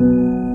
嗯。